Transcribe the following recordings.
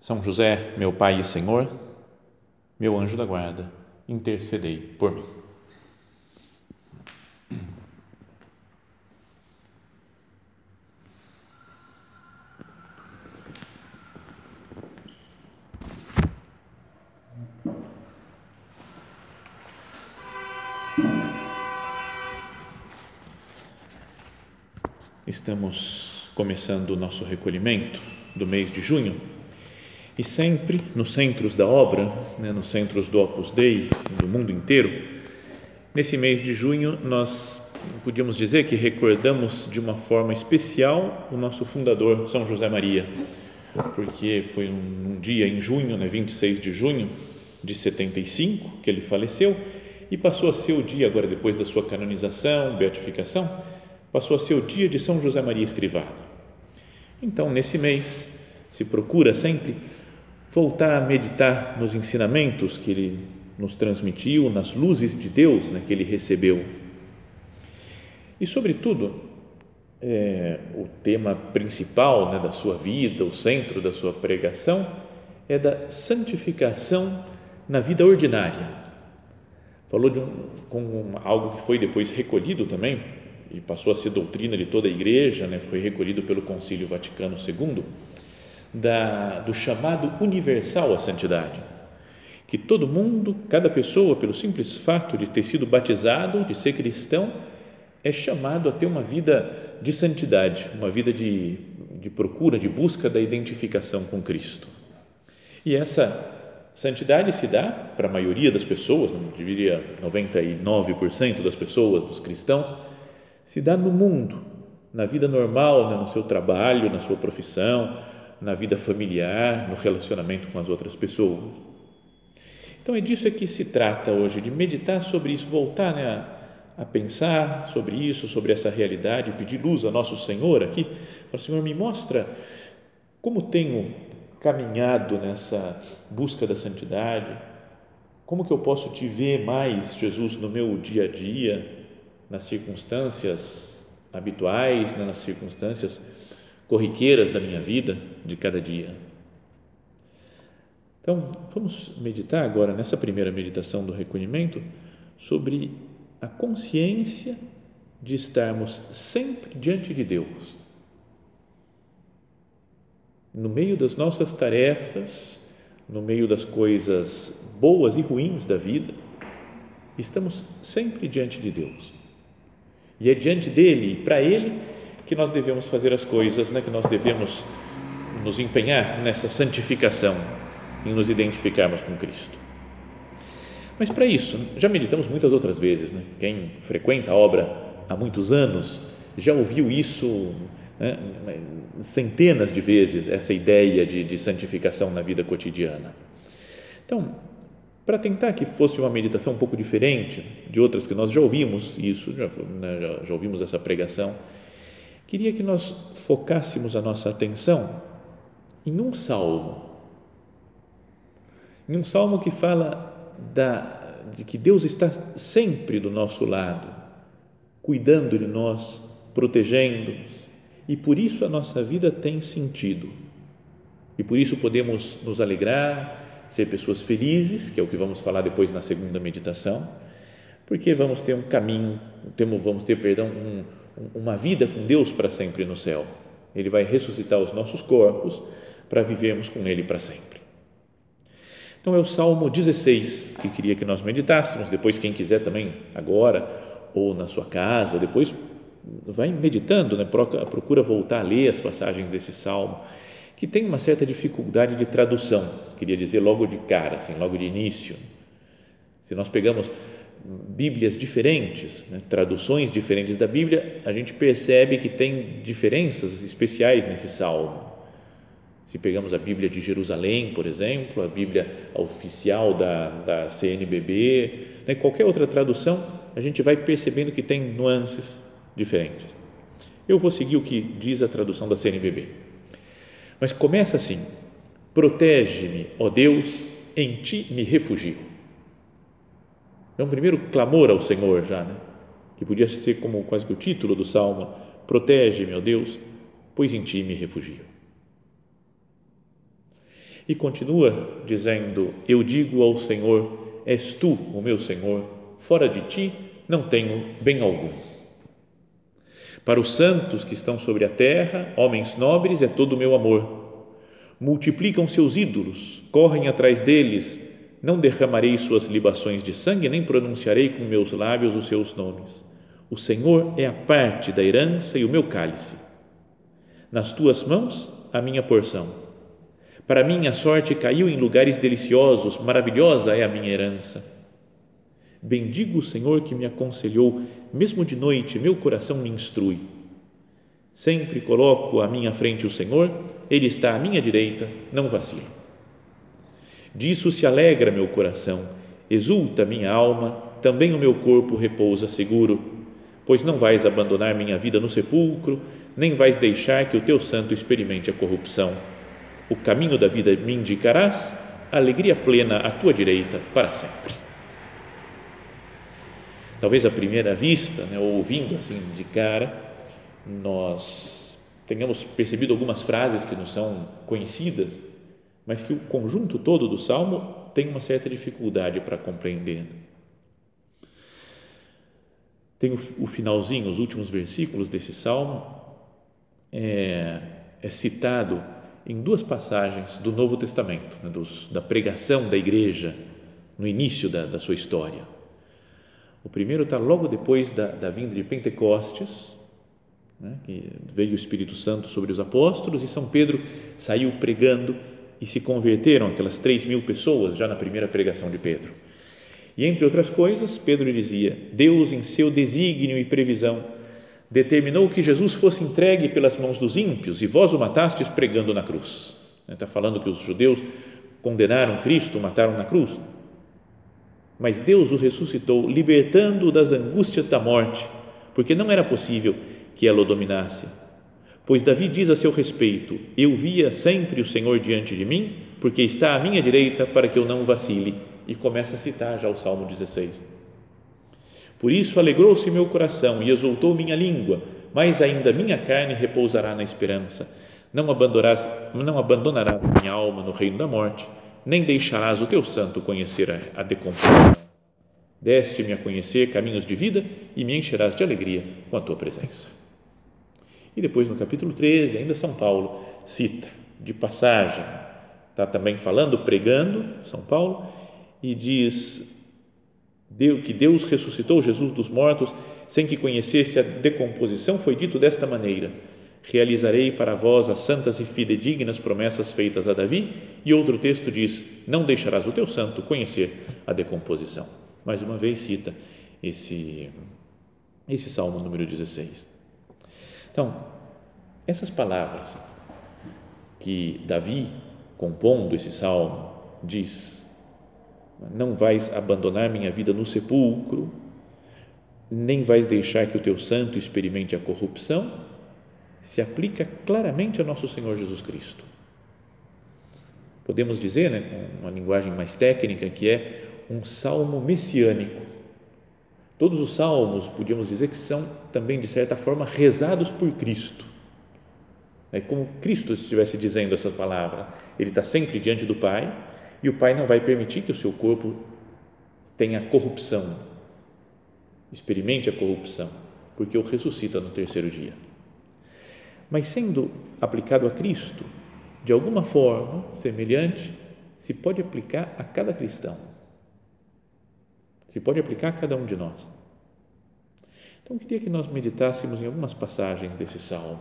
são José, meu Pai e Senhor, meu anjo da guarda, intercedei por mim. Estamos começando o nosso recolhimento do mês de junho e sempre nos centros da obra, né, nos centros do Opus Dei, do mundo inteiro, nesse mês de junho nós podíamos dizer que recordamos de uma forma especial o nosso fundador, São José Maria, porque foi um, um dia em junho, né, 26 de junho de 75, que ele faleceu e passou a ser o dia, agora depois da sua canonização, beatificação, passou a ser o dia de São José Maria Escrivado. Então, nesse mês, se procura sempre voltar a meditar nos ensinamentos que ele nos transmitiu, nas luzes de Deus né, que ele recebeu. E, sobretudo, é, o tema principal né, da sua vida, o centro da sua pregação, é da santificação na vida ordinária. Falou de um, com algo que foi depois recolhido também, e passou a ser doutrina de toda a igreja, né, foi recolhido pelo Concílio Vaticano II da, do chamado universal à santidade. Que todo mundo, cada pessoa, pelo simples fato de ter sido batizado, de ser cristão, é chamado a ter uma vida de santidade, uma vida de, de procura, de busca da identificação com Cristo. E essa santidade se dá para a maioria das pessoas, não diria 99% das pessoas, dos cristãos, se dá no mundo, na vida normal, né, no seu trabalho, na sua profissão, na vida familiar, no relacionamento com as outras pessoas. Então é disso é que se trata hoje, de meditar sobre isso, voltar né, a, a, pensar sobre isso, sobre essa realidade, pedir luz a nosso Senhor aqui, para o Senhor me mostra como tenho caminhado nessa busca da santidade, como que eu posso te ver mais, Jesus, no meu dia a dia, nas circunstâncias habituais, né, nas circunstâncias corriqueiras da minha vida de cada dia. Então, vamos meditar agora nessa primeira meditação do recolhimento sobre a consciência de estarmos sempre diante de Deus. No meio das nossas tarefas, no meio das coisas boas e ruins da vida, estamos sempre diante de Deus. E é diante dele e para ele que nós devemos fazer as coisas, né? que nós devemos nos empenhar nessa santificação, em nos identificarmos com Cristo. Mas para isso, já meditamos muitas outras vezes, né? quem frequenta a obra há muitos anos já ouviu isso né? centenas de vezes, essa ideia de, de santificação na vida cotidiana. Então, para tentar que fosse uma meditação um pouco diferente de outras que nós já ouvimos isso, já, né, já, já ouvimos essa pregação, queria que nós focássemos a nossa atenção em um salmo. Em um salmo que fala da, de que Deus está sempre do nosso lado, cuidando de nós, protegendo-nos, e por isso a nossa vida tem sentido. E por isso podemos nos alegrar, ser pessoas felizes, que é o que vamos falar depois na segunda meditação, porque vamos ter um caminho, vamos ter, perdão, um, uma vida com Deus para sempre no céu. Ele vai ressuscitar os nossos corpos para vivermos com Ele para sempre. Então é o Salmo 16 que queria que nós meditássemos. Depois, quem quiser também, agora ou na sua casa, depois vai meditando, né? procura voltar a ler as passagens desse Salmo, que tem uma certa dificuldade de tradução, queria dizer logo de cara, assim, logo de início. Se nós pegamos Bíblias diferentes, né? traduções diferentes da Bíblia, a gente percebe que tem diferenças especiais nesse salmo. Se pegamos a Bíblia de Jerusalém, por exemplo, a Bíblia oficial da, da CNBB, né, qualquer outra tradução, a gente vai percebendo que tem nuances diferentes. Eu vou seguir o que diz a tradução da CNBB. Mas começa assim: Protege-me, ó Deus, em ti me refugio. É um primeiro clamor ao Senhor já, né? que podia ser como quase que o título do salmo: Protege-me, ó Deus, pois em ti me refugio. E continua dizendo: Eu digo ao Senhor: És tu o meu Senhor, fora de ti não tenho bem algum. Para os santos que estão sobre a terra, homens nobres, é todo o meu amor. Multiplicam seus ídolos, correm atrás deles. Não derramarei suas libações de sangue, nem pronunciarei com meus lábios os seus nomes. O Senhor é a parte da herança e o meu cálice. Nas tuas mãos, a minha porção. Para mim, a sorte caiu em lugares deliciosos, maravilhosa é a minha herança. Bendigo o Senhor que me aconselhou, mesmo de noite, meu coração me instrui. Sempre coloco à minha frente o Senhor, Ele está à minha direita, não vacilo. Disso se alegra meu coração, exulta minha alma, também o meu corpo repousa seguro, pois não vais abandonar minha vida no sepulcro, nem vais deixar que o teu santo experimente a corrupção. O caminho da vida me indicarás, alegria plena à tua direita para sempre. Talvez à primeira vista, né, ou ouvindo assim de cara, nós tenhamos percebido algumas frases que nos são conhecidas, mas que o conjunto todo do salmo tem uma certa dificuldade para compreender. Tem o, o finalzinho, os últimos versículos desse salmo, é, é citado em duas passagens do Novo Testamento, né, dos, da pregação da igreja no início da, da sua história o primeiro está logo depois da, da vinda de Pentecostes, né, que veio o Espírito Santo sobre os apóstolos e São Pedro saiu pregando e se converteram aquelas três mil pessoas já na primeira pregação de Pedro. E entre outras coisas, Pedro dizia: Deus, em seu desígnio e previsão, determinou que Jesus fosse entregue pelas mãos dos ímpios e vós o matastes pregando na cruz. Está falando que os judeus condenaram Cristo, mataram na cruz mas Deus o ressuscitou, libertando-o das angústias da morte, porque não era possível que ela o dominasse. Pois Davi diz a seu respeito: Eu via sempre o Senhor diante de mim, porque está à minha direita para que eu não vacile. E começa a citar já o Salmo 16. Por isso alegrou-se meu coração e exultou minha língua, mas ainda minha carne repousará na esperança. Não abandonarás, não abandonarás minha alma no reino da morte nem deixarás o teu santo conhecer a decomposição. Deste-me a conhecer caminhos de vida e me encherás de alegria com a tua presença. E depois no capítulo 13, ainda São Paulo cita de passagem, está também falando, pregando, São Paulo, e diz que Deus ressuscitou Jesus dos mortos sem que conhecesse a decomposição, foi dito desta maneira: realizarei para vós as santas e fidedignas promessas feitas a Davi. E outro texto diz: Não deixarás o teu santo conhecer a decomposição. Mais uma vez cita esse, esse salmo número 16. Então, essas palavras que Davi, compondo esse salmo, diz: Não vais abandonar minha vida no sepulcro, nem vais deixar que o teu santo experimente a corrupção se aplica claramente a nosso Senhor Jesus Cristo. Podemos dizer, né, uma linguagem mais técnica, que é um salmo messiânico. Todos os salmos, podíamos dizer que são também, de certa forma, rezados por Cristo. É como Cristo estivesse dizendo essa palavra. Ele está sempre diante do Pai e o Pai não vai permitir que o seu corpo tenha corrupção, experimente a corrupção, porque o ressuscita no terceiro dia mas sendo aplicado a Cristo, de alguma forma semelhante, se pode aplicar a cada cristão. Se pode aplicar a cada um de nós. Então, eu queria que nós meditássemos em algumas passagens desse salmo.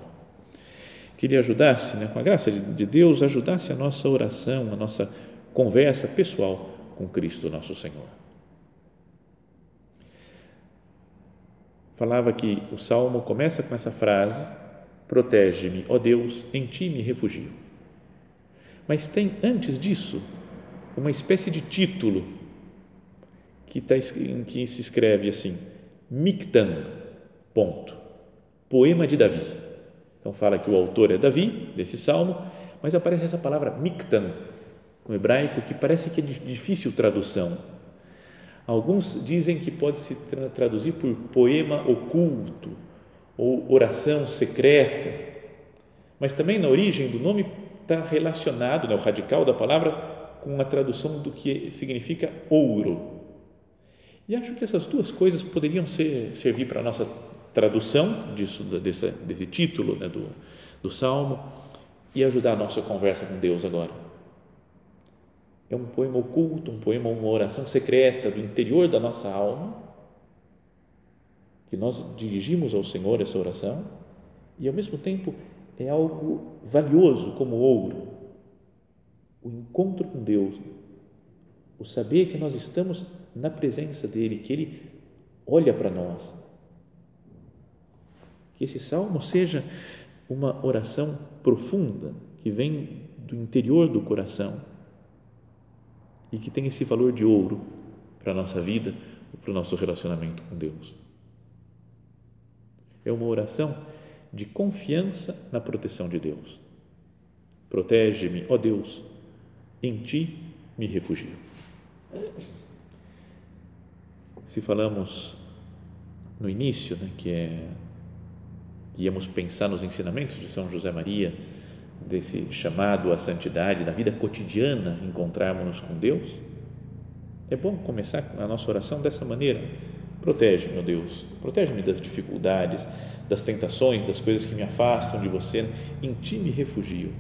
Que ajudasse, né, com a graça de Deus, ajudasse a nossa oração, a nossa conversa pessoal com Cristo, nosso Senhor. Falava que o salmo começa com essa frase Protege-me, ó Deus, em ti me refugio. Mas tem antes disso uma espécie de título que, tá, que se escreve assim: Mictan, ponto. Poema de Davi. Então fala que o autor é Davi, desse salmo, mas aparece essa palavra Mictan, no hebraico, que parece que é de difícil tradução. Alguns dizem que pode se traduzir por poema oculto ou oração secreta, mas também na origem do nome está relacionado, né, o radical da palavra, com a tradução do que significa ouro. E acho que essas duas coisas poderiam ser, servir para a nossa tradução disso, desse, desse título né, do, do Salmo e ajudar a nossa conversa com Deus agora. É um poema oculto, um poema, uma oração secreta do interior da nossa alma, que nós dirigimos ao Senhor essa oração, e ao mesmo tempo é algo valioso como ouro. O encontro com Deus, o saber que nós estamos na presença dEle, que Ele olha para nós. Que esse salmo seja uma oração profunda, que vem do interior do coração e que tem esse valor de ouro para a nossa vida, para o nosso relacionamento com Deus. É uma oração de confiança na proteção de Deus. Protege-me, ó Deus, em ti me refugio. Se falamos no início, né, que é que íamos pensar nos ensinamentos de São José Maria, desse chamado à santidade, na vida cotidiana, encontrarmos-nos com Deus, é bom começar a nossa oração dessa maneira. Protege, meu Deus, protege-me das dificuldades, das tentações, das coisas que me afastam de você. Em ti me refugio.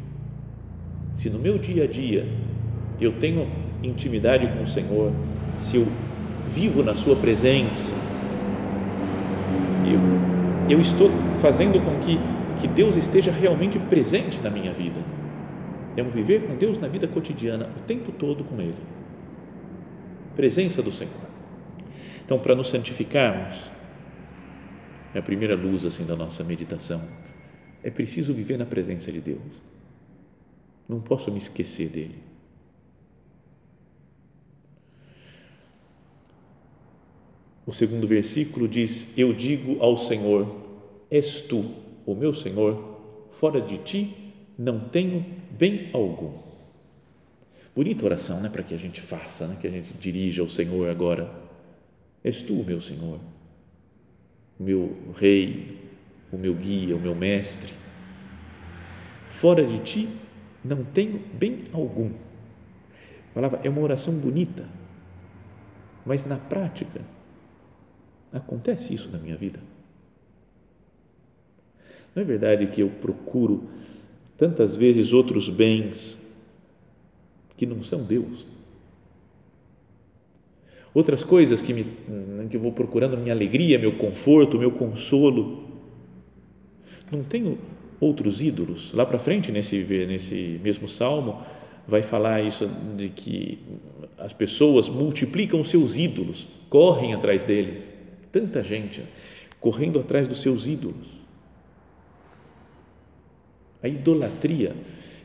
Se no meu dia a dia eu tenho intimidade com o Senhor, se eu vivo na Sua presença, eu, eu estou fazendo com que, que Deus esteja realmente presente na minha vida. É um viver com Deus na vida cotidiana, o tempo todo com Ele. Presença do Senhor. Então, para nos santificarmos, é a primeira luz assim da nossa meditação. É preciso viver na presença de Deus. Não posso me esquecer dele. O segundo versículo diz: Eu digo ao Senhor: És tu, o meu Senhor, fora de ti não tenho bem algum. Bonita oração, né, para que a gente faça, né, que a gente dirija ao Senhor agora. És tu, meu Senhor, o meu Rei, o meu guia, o meu mestre. Fora de ti não tenho bem algum. Falava, é uma oração bonita, mas na prática Acontece isso na minha vida? Não é verdade que eu procuro tantas vezes outros bens que não são Deus? Outras coisas que, me, que eu vou procurando minha alegria, meu conforto, meu consolo. Não tenho outros ídolos. Lá para frente, nesse, nesse mesmo salmo, vai falar isso de que as pessoas multiplicam seus ídolos, correm atrás deles tanta gente correndo atrás dos seus ídolos. A idolatria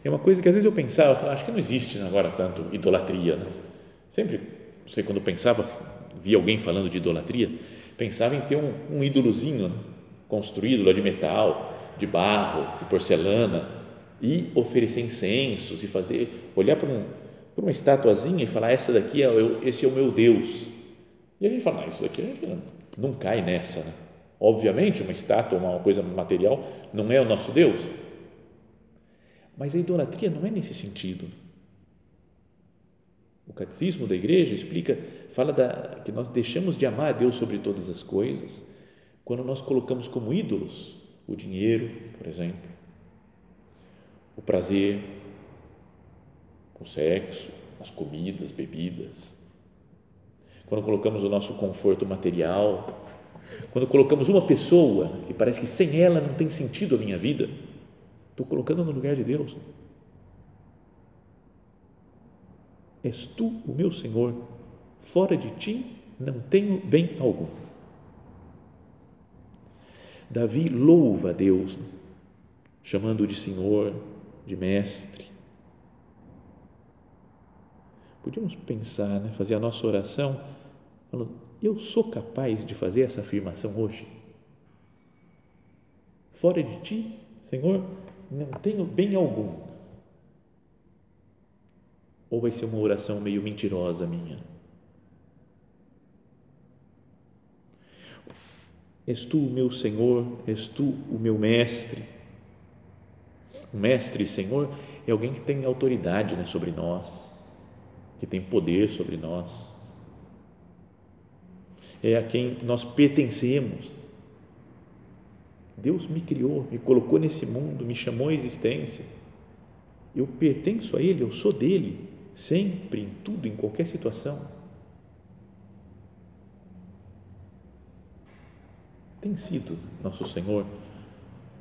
é uma coisa que às vezes eu pensava, eu falava, acho que não existe agora tanto idolatria. Né? Sempre, não sei, quando pensava, via alguém falando de idolatria, pensava em ter um, um ídolozinho né? construído lá de metal, de barro, de porcelana e oferecer incensos e fazer, olhar para, um, uma estatuazinha e falar, essa daqui é, esse é o meu Deus. E a gente fala, não, isso daqui é não cai nessa. Né? Obviamente, uma estátua, uma coisa material, não é o nosso Deus. Mas a idolatria não é nesse sentido. O catecismo da igreja explica, fala da, que nós deixamos de amar a Deus sobre todas as coisas quando nós colocamos como ídolos o dinheiro, por exemplo, o prazer, o sexo, as comidas, bebidas quando colocamos o nosso conforto material, quando colocamos uma pessoa que parece que sem ela não tem sentido a minha vida, estou colocando no lugar de Deus. És tu o meu Senhor, fora de ti não tenho bem algum. Davi louva a Deus, chamando-o de Senhor, de Mestre. podíamos pensar, né, fazer a nossa oração, eu sou capaz de fazer essa afirmação hoje? Fora de ti, Senhor, não tenho bem algum. Ou vai ser uma oração meio mentirosa minha? És tu o meu Senhor, és tu o meu mestre. O mestre e Senhor é alguém que tem autoridade né, sobre nós, que tem poder sobre nós. É a quem nós pertencemos. Deus me criou, me colocou nesse mundo, me chamou à existência. Eu pertenço a Ele, eu sou dele, sempre, em tudo, em qualquer situação. Tem sido nosso Senhor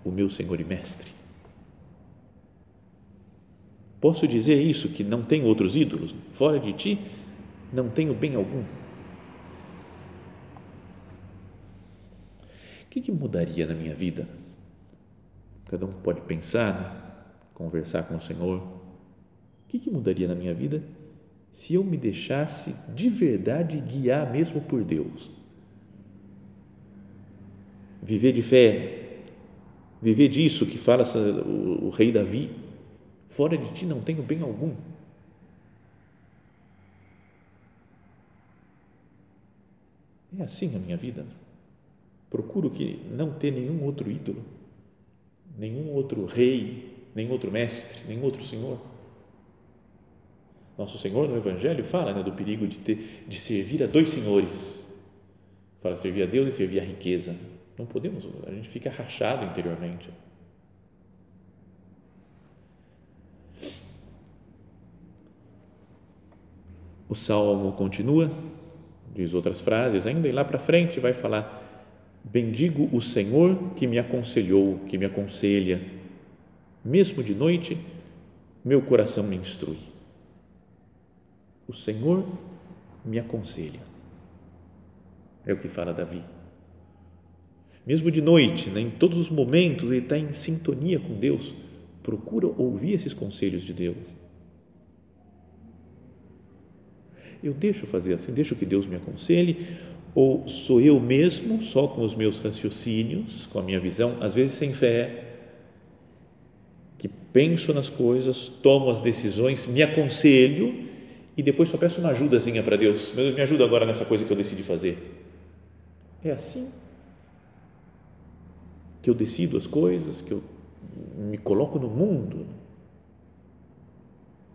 o meu Senhor e Mestre. Posso dizer isso, que não tenho outros ídolos? Fora de ti, não tenho bem algum. Que, que mudaria na minha vida? Cada um pode pensar, né? conversar com o Senhor. O que, que mudaria na minha vida se eu me deixasse de verdade guiar mesmo por Deus? Viver de fé, viver disso que fala o, o rei Davi, fora de ti não tenho bem algum. É assim a minha vida. Procuro que não ter nenhum outro ídolo, nenhum outro rei, nenhum outro mestre, nenhum outro senhor. Nosso Senhor no Evangelho fala né, do perigo de, ter, de servir a dois senhores. Fala servir a Deus e servir a riqueza. Não podemos, a gente fica rachado interiormente. O salmo continua, diz outras frases ainda, e lá para frente vai falar Bendigo o Senhor que me aconselhou, que me aconselha. Mesmo de noite, meu coração me instrui. O Senhor me aconselha. É o que fala Davi. Mesmo de noite, né, em todos os momentos, ele está em sintonia com Deus. Procura ouvir esses conselhos de Deus. Eu deixo fazer assim, deixo que Deus me aconselhe, ou sou eu mesmo, só com os meus raciocínios, com a minha visão, às vezes sem fé, que penso nas coisas, tomo as decisões, me aconselho e depois só peço uma ajudazinha para Deus. Meu Deus, me ajuda agora nessa coisa que eu decidi fazer. É assim que eu decido as coisas, que eu me coloco no mundo.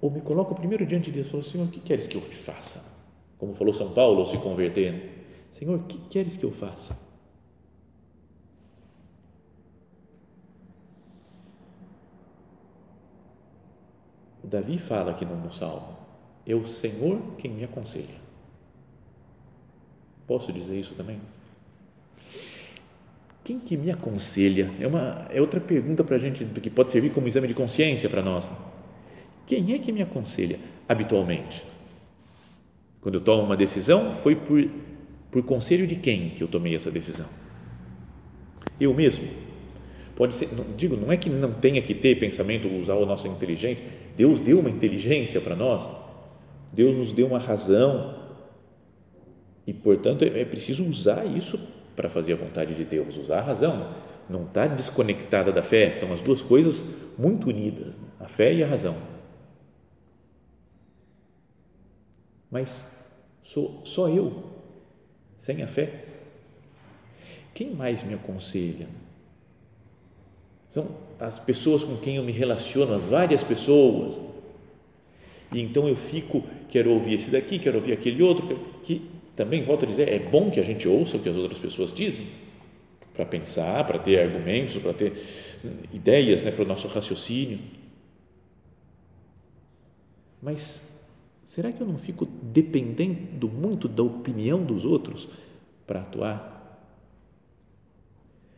Ou me coloco primeiro diante de Deus e falo, Senhor, o que queres que eu te faça? Como falou São Paulo ao se converter Senhor, o que queres que eu faça? Davi fala aqui no Salmo: É o Senhor quem me aconselha. Posso dizer isso também? Quem que me aconselha? É, uma, é outra pergunta para a gente que pode servir como exame de consciência para nós. Quem é que me aconselha habitualmente? Quando eu tomo uma decisão, foi por por conselho de quem que eu tomei essa decisão? Eu mesmo? Pode ser, não, digo, não é que não tenha que ter pensamento, usar a nossa inteligência. Deus deu uma inteligência para nós. Deus nos deu uma razão. E, portanto, é, é preciso usar isso para fazer a vontade de Deus, usar a razão. Não está desconectada da fé. Estão as duas coisas muito unidas, a fé e a razão. Mas sou só eu sem a fé? Quem mais me aconselha? São as pessoas com quem eu me relaciono, as várias pessoas. E então eu fico, quero ouvir esse daqui, quero ouvir aquele outro, que também, volto a dizer, é bom que a gente ouça o que as outras pessoas dizem, para pensar, para ter argumentos, para ter ideias né, para o nosso raciocínio. Mas será que eu não fico dependendo muito da opinião dos outros para atuar?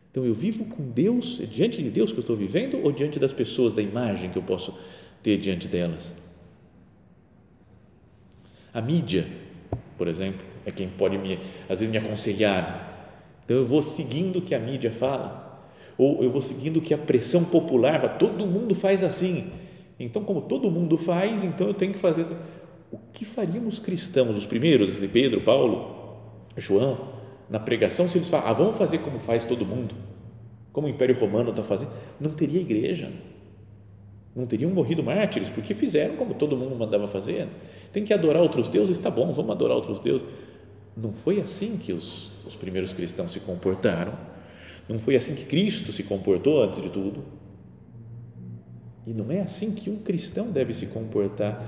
Então eu vivo com Deus, é diante de Deus que eu estou vivendo ou diante das pessoas, da imagem que eu posso ter diante delas? A mídia, por exemplo, é quem pode me, às vezes me aconselhar. Então eu vou seguindo o que a mídia fala, ou eu vou seguindo o que a pressão popular fala, todo mundo faz assim. Então, como todo mundo faz, então eu tenho que fazer o que fariam os cristãos, os primeiros, Pedro, Paulo, João, na pregação, se eles falam, ah, vamos fazer como faz todo mundo, como o Império Romano está fazendo, não teria igreja, não teriam morrido mártires, porque fizeram como todo mundo mandava fazer. Tem que adorar outros deuses, está bom, vamos adorar outros deuses. Não foi assim que os, os primeiros cristãos se comportaram, não foi assim que Cristo se comportou antes de tudo. E não é assim que um cristão deve se comportar.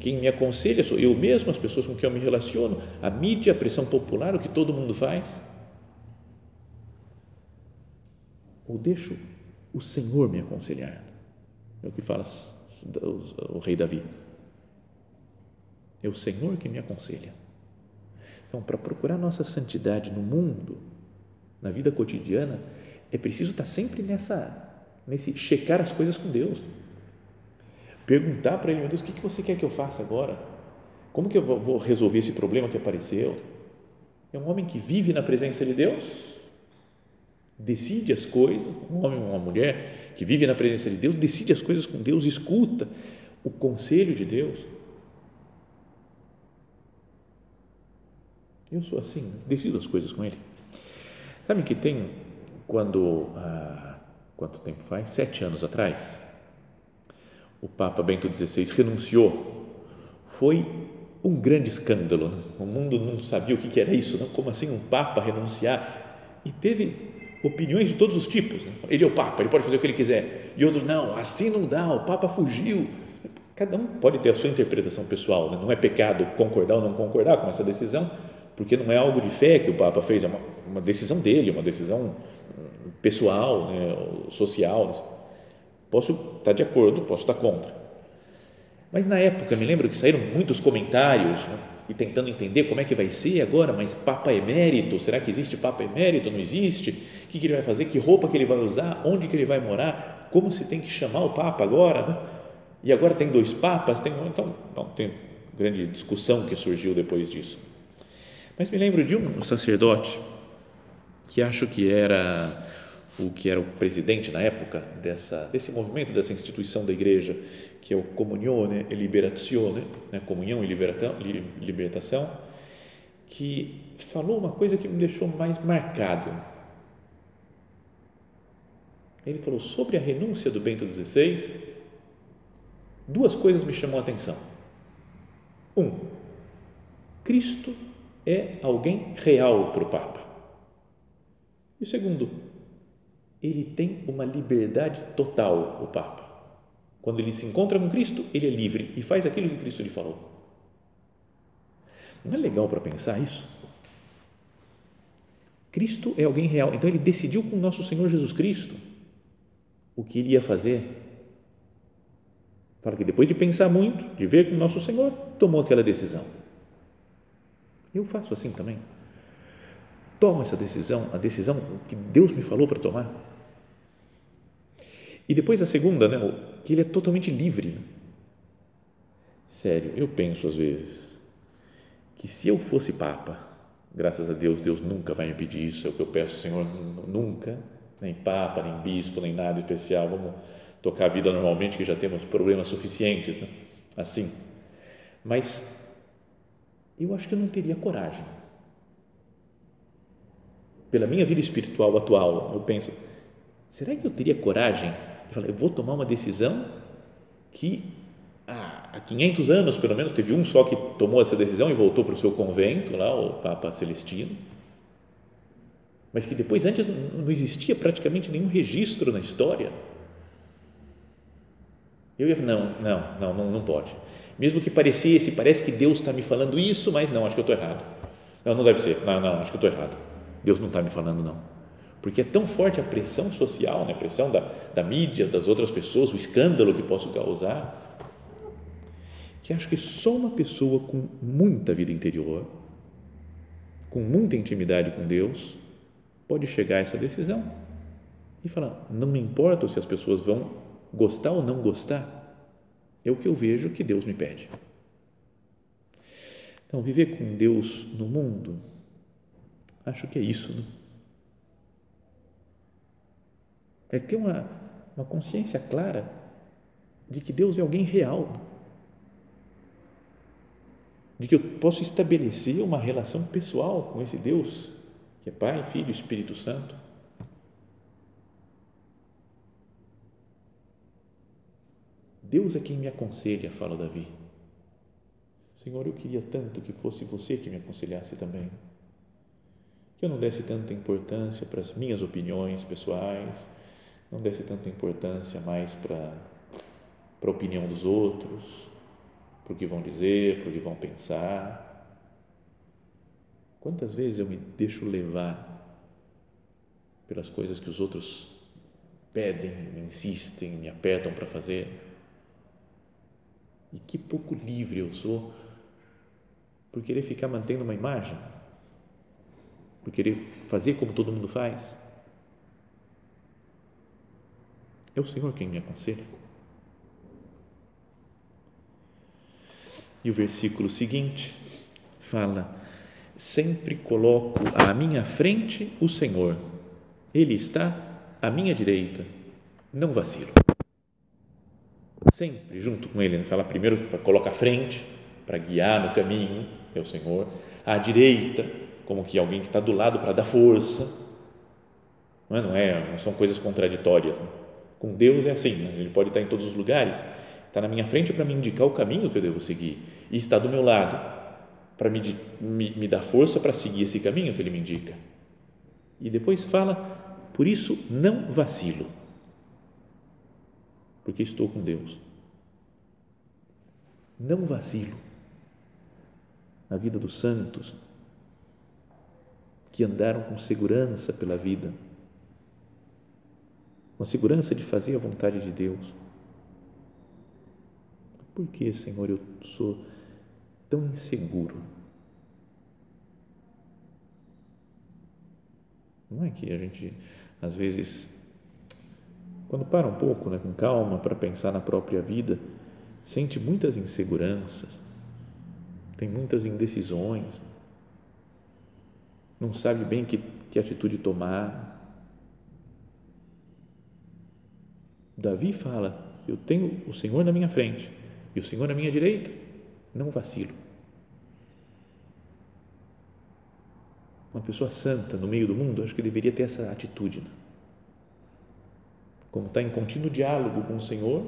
Quem me aconselha sou eu mesmo, as pessoas com quem eu me relaciono, a mídia, a pressão popular, o que todo mundo faz. Ou deixo o Senhor me aconselhar. É o que fala o rei Davi. É o Senhor que me aconselha. Então, para procurar nossa santidade no mundo, na vida cotidiana, é preciso estar sempre nessa, nesse checar as coisas com Deus. Perguntar para Ele, meu Deus, o que você quer que eu faça agora? Como que eu vou resolver esse problema que apareceu? É um homem que vive na presença de Deus, decide as coisas, um homem ou uma mulher que vive na presença de Deus, decide as coisas com Deus, escuta o conselho de Deus. Eu sou assim, decido as coisas com Ele. Sabe que tem quando, ah, quanto tempo faz? Sete anos atrás, o Papa Bento XVI renunciou. Foi um grande escândalo. Né? O mundo não sabia o que era isso. Não? Como assim um Papa renunciar? E teve opiniões de todos os tipos. Né? Ele é o Papa, ele pode fazer o que ele quiser. E outros, não, assim não dá, o Papa fugiu. Cada um pode ter a sua interpretação pessoal. Né? Não é pecado concordar ou não concordar com essa decisão, porque não é algo de fé que o Papa fez, é uma, uma decisão dele, uma decisão pessoal, né? social. Posso estar de acordo, posso estar contra. Mas na época, me lembro que saíram muitos comentários né? e tentando entender como é que vai ser agora, mas Papa Emérito, será que existe Papa Emérito? Não existe? O que, que ele vai fazer? Que roupa que ele vai usar? Onde que ele vai morar? Como se tem que chamar o Papa agora? Né? E agora tem dois Papas? Tem, então, não, tem grande discussão que surgiu depois disso. Mas me lembro de um sacerdote que acho que era o que era o presidente na época dessa, desse movimento, dessa instituição da igreja, que é o Comunione e Liberazione, né? comunhão e libertação, que falou uma coisa que me deixou mais marcado. Ele falou sobre a renúncia do Bento XVI, duas coisas me chamam a atenção. Um, Cristo é alguém real para o Papa. E o segundo, ele tem uma liberdade total, o Papa. Quando ele se encontra com Cristo, ele é livre e faz aquilo que Cristo lhe falou. Não é legal para pensar isso? Cristo é alguém real, então ele decidiu com nosso Senhor Jesus Cristo o que ele ia fazer. Fala que depois de pensar muito, de ver com nosso Senhor, tomou aquela decisão. Eu faço assim também. Tomo essa decisão, a decisão que Deus me falou para tomar e depois a segunda, né, que ele é totalmente livre. Né? Sério, eu penso às vezes que se eu fosse Papa, graças a Deus, Deus nunca vai me pedir isso, é o que eu peço, Senhor, nunca, nem Papa, nem Bispo, nem nada especial, vamos tocar a vida normalmente, que já temos problemas suficientes, né? assim. Mas eu acho que eu não teria coragem. Pela minha vida espiritual atual, eu penso, será que eu teria coragem eu falei, eu vou tomar uma decisão que há 500 anos, pelo menos, teve um só que tomou essa decisão e voltou para o seu convento, lá, o Papa Celestino, mas que depois, antes, não existia praticamente nenhum registro na história. Eu ia não, não, não, não, não pode. Mesmo que parecesse, parece que Deus está me falando isso, mas não, acho que eu estou errado. Não, não deve ser. Não, não, acho que eu estou errado. Deus não está me falando, não porque é tão forte a pressão social, né? a pressão da, da mídia, das outras pessoas, o escândalo que posso causar, que acho que só uma pessoa com muita vida interior, com muita intimidade com Deus, pode chegar a essa decisão e falar: não me importa se as pessoas vão gostar ou não gostar, é o que eu vejo que Deus me pede. Então, viver com Deus no mundo, acho que é isso, né? É ter uma, uma consciência clara de que Deus é alguém real. de que eu posso estabelecer uma relação pessoal com esse Deus, que é Pai, Filho e Espírito Santo. Deus é quem me aconselha, fala Davi. Senhor, eu queria tanto que fosse você que me aconselhasse também. Que eu não desse tanta importância para as minhas opiniões pessoais, não desse tanta importância mais para, a opinião dos outros, para o que vão dizer, para o que vão pensar. Quantas vezes eu me deixo levar pelas coisas que os outros pedem, insistem, me apertam para fazer? E que pouco livre eu sou por querer ficar mantendo uma imagem, por querer fazer como todo mundo faz. É o Senhor quem me aconselha. E o versículo seguinte fala: Sempre coloco à minha frente o Senhor, Ele está à minha direita, não vacilo. Sempre junto com Ele, fala primeiro para colocar à frente, para guiar no caminho, é o Senhor, à direita, como que alguém que está do lado para dar força. Não, é, não, é, não são coisas contraditórias. Né? Com Deus é assim, né? Ele pode estar em todos os lugares, está na minha frente para me indicar o caminho que eu devo seguir e está do meu lado para me, me, me dar força para seguir esse caminho que ele me indica. E depois fala, por isso não vacilo, porque estou com Deus. Não vacilo. A vida dos santos que andaram com segurança pela vida, com a segurança de fazer a vontade de Deus por que, Senhor, eu sou tão inseguro? Não é que a gente, às vezes, quando para um pouco, né, com calma, para pensar na própria vida, sente muitas inseguranças, tem muitas indecisões, não sabe bem que, que atitude tomar. Davi fala: Eu tenho o Senhor na minha frente e o Senhor à minha direita, não vacilo. Uma pessoa santa no meio do mundo, acho que deveria ter essa atitude. Né? Como está em contínuo diálogo com o Senhor,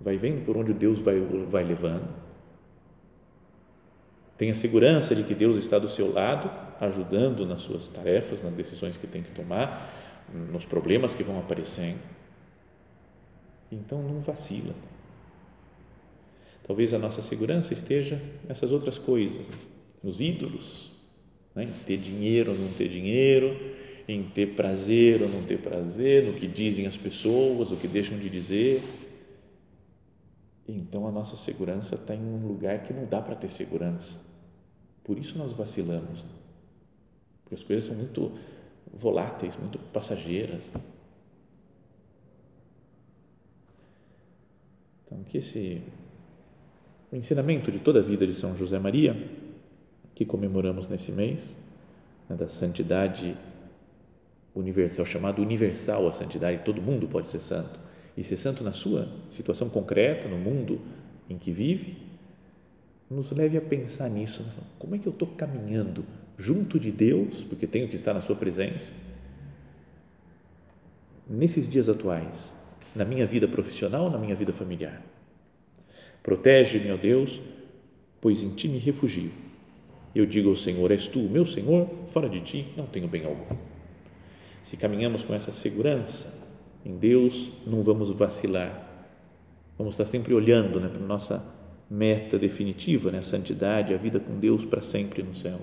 vai vendo por onde Deus vai, vai levando. Tem a segurança de que Deus está do seu lado, ajudando nas suas tarefas, nas decisões que tem que tomar, nos problemas que vão aparecendo. Então não vacila. Talvez a nossa segurança esteja nessas outras coisas, nos ídolos, né? em ter dinheiro ou não ter dinheiro, em ter prazer ou não ter prazer, no que dizem as pessoas, o que deixam de dizer. Então a nossa segurança está em um lugar que não dá para ter segurança. Por isso nós vacilamos. Porque as coisas são muito voláteis, muito passageiras. Que esse o ensinamento de toda a vida de São José Maria, que comemoramos nesse mês, né, da santidade universal, chamado universal a santidade, todo mundo pode ser santo, e ser santo na sua situação concreta, no mundo em que vive, nos leve a pensar nisso. Né? Como é que eu estou caminhando junto de Deus, porque tenho que estar na Sua presença, nesses dias atuais, na minha vida profissional, na minha vida familiar? Protege-me, ó Deus, pois em ti me refugio. Eu digo ao Senhor: És tu, meu Senhor, fora de ti não tenho bem algum. Se caminhamos com essa segurança em Deus, não vamos vacilar. Vamos estar sempre olhando né, para a nossa meta definitiva, né, a santidade, a vida com Deus para sempre no céu.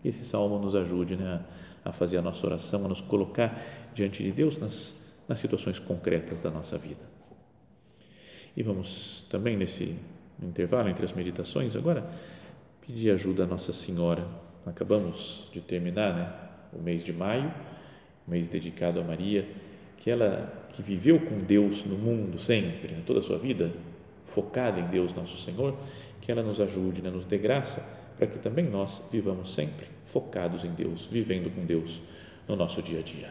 Que esse salmo nos ajude né, a fazer a nossa oração, a nos colocar diante de Deus nas, nas situações concretas da nossa vida. E vamos também nesse intervalo entre as meditações agora pedir ajuda a Nossa Senhora. Acabamos de terminar, né, o mês de maio, mês dedicado a Maria, que ela que viveu com Deus no mundo sempre, né, toda a sua vida focada em Deus nosso Senhor, que ela nos ajude, né, nos dê graça para que também nós vivamos sempre focados em Deus, vivendo com Deus no nosso dia a dia.